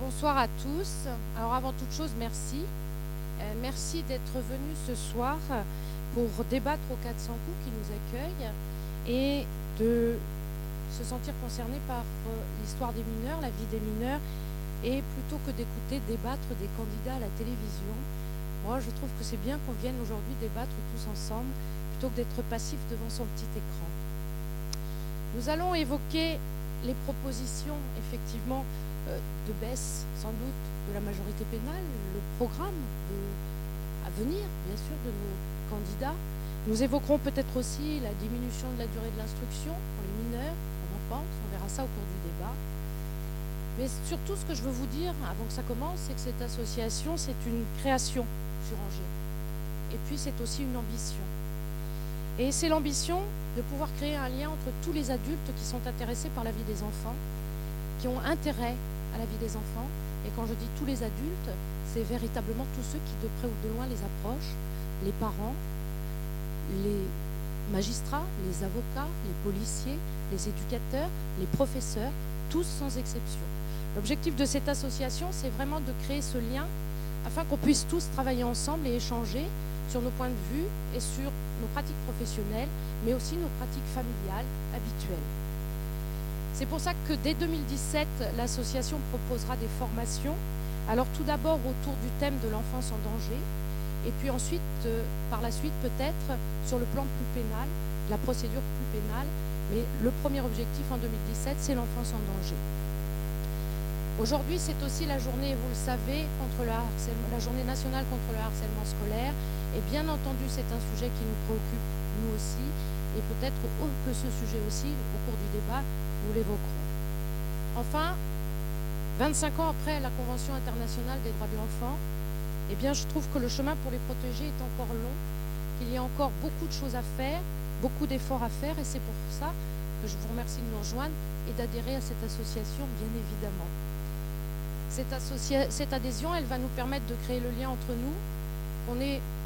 Bonsoir à tous. Alors avant toute chose, merci. Euh, merci d'être venus ce soir pour débattre aux 400 coups qui nous accueillent et de se sentir concerné par euh, l'histoire des mineurs, la vie des mineurs, et plutôt que d'écouter débattre des candidats à la télévision, moi je trouve que c'est bien qu'on vienne aujourd'hui débattre tous ensemble plutôt que d'être passif devant son petit écran. Nous allons évoquer les propositions effectivement de baisse sans doute de la majorité pénale, le programme à venir bien sûr de nos candidats. Nous évoquerons peut-être aussi la diminution de la durée de l'instruction pour les mineurs, on en pense, on verra ça au cours du débat. Mais surtout, ce que je veux vous dire, avant que ça commence, c'est que cette association, c'est une création sur Angers. Et puis, c'est aussi une ambition. Et c'est l'ambition de pouvoir créer un lien entre tous les adultes qui sont intéressés par la vie des enfants, qui ont intérêt à la vie des enfants. Et quand je dis tous les adultes, c'est véritablement tous ceux qui, de près ou de loin, les approchent, les parents, les magistrats, les avocats, les policiers, les éducateurs, les professeurs, tous sans exception. L'objectif de cette association, c'est vraiment de créer ce lien afin qu'on puisse tous travailler ensemble et échanger sur nos points de vue et sur nos pratiques professionnelles, mais aussi nos pratiques familiales habituelles. C'est pour ça que dès 2017, l'association proposera des formations. Alors tout d'abord autour du thème de l'enfance en danger, et puis ensuite, euh, par la suite peut-être, sur le plan plus pénal, la procédure plus pénale. Mais le premier objectif en 2017, c'est l'enfance en danger. Aujourd'hui, c'est aussi la journée, vous le savez, contre la journée nationale contre le harcèlement scolaire. Et bien entendu, c'est un sujet qui nous préoccupe, nous aussi. Et peut-être que ce sujet aussi, au cours du débat, nous l'évoquerons. Enfin, 25 ans après la Convention internationale des droits de l'enfant, eh je trouve que le chemin pour les protéger est encore long, qu'il y a encore beaucoup de choses à faire, beaucoup d'efforts à faire, et c'est pour ça que je vous remercie de nous rejoindre et d'adhérer à cette association, bien évidemment. Cette, adhésion, elle va nous permettre de créer le lien entre nous,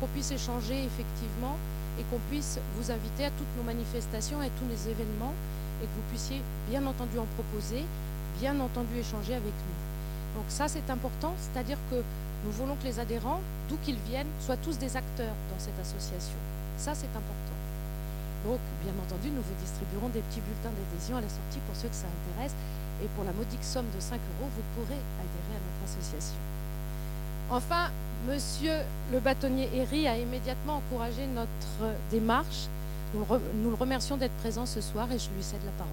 qu'on puisse échanger effectivement et qu'on puisse vous inviter à toutes nos manifestations et tous les événements et que vous puissiez bien entendu en proposer, bien entendu échanger avec nous. Donc ça c'est important, c'est-à-dire que nous voulons que les adhérents, d'où qu'ils viennent, soient tous des acteurs dans cette association. Ça c'est important. Donc bien entendu, nous vous distribuerons des petits bulletins d'adhésion à la sortie pour ceux que ça intéresse et pour la modique somme de 5 euros, vous pourrez adhérer à notre association. Enfin, Monsieur le bâtonnier Herry a immédiatement encouragé notre démarche. Nous le, remercions d'être présent ce soir et je lui cède la parole.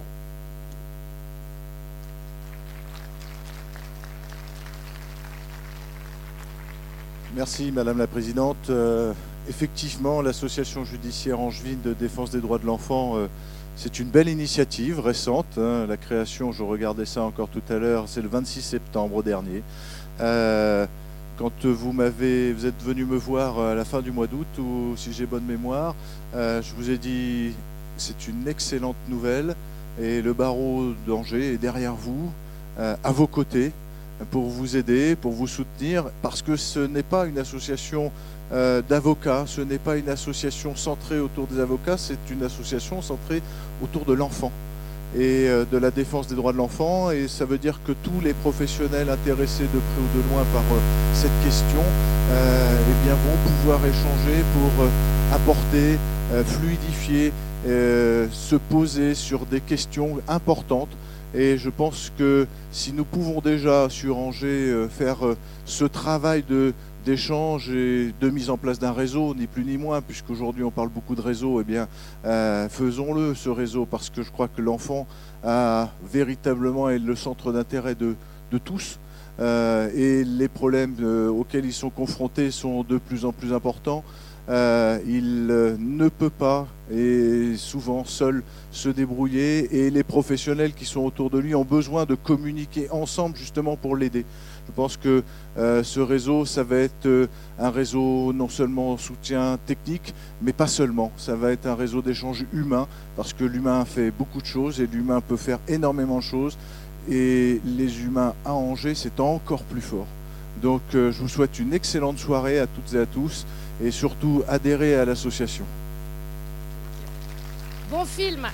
Merci Madame la Présidente. Euh, effectivement, l'association judiciaire angevine de défense des droits de l'enfant euh, c'est une belle initiative récente. Hein. La création, je regardais ça encore tout à l'heure, c'est le 26 septembre dernier. Euh, quand vous m'avez, vous êtes venu me voir à la fin du mois d'août, ou si j'ai bonne mémoire, euh, je vous ai dit c'est une excellente nouvelle et le barreau d'Angers est derrière vous, euh, à vos côtés, pour vous aider, pour vous soutenir, parce que ce n'est pas une association euh, d'avocats. Ce n'est pas une association centrée autour des avocats, c'est une association centrée autour de l'enfant et euh, de la défense des droits de l'enfant. Et ça veut dire que tous les professionnels intéressés de près ou de loin par euh, cette question eh bien, vont pouvoir échanger pour apporter, fluidifier, se poser sur des questions importantes. Et je pense que si nous pouvons déjà sur Angers faire ce travail de d'échange et de mise en place d'un réseau, ni plus ni moins, puisqu'aujourd'hui on parle beaucoup de réseau, eh bien euh, faisons-le ce réseau, parce que je crois que l'enfant a véritablement est le centre d'intérêt de, tous. Euh, et les problèmes euh, auxquels ils sont confrontés sont de plus en plus importants. il ne peut pas, et souvent seul, se débrouiller, et les professionnels qui sont autour de lui ont besoin de communiquer ensemble justement pour l'aider. Je pense que euh, ce réseau, ça va être euh, un réseau non seulement soutien technique, mais pas seulement. Ça va être un réseau d'échange humain, parce que l'humain fait beaucoup de choses et l'humain peut faire énormément de choses. Et les humains à Angers, c'est encore plus fort. Donc euh, je vous souhaite une excellente soirée à toutes et à tous, et surtout adhérez à l'association. Bon film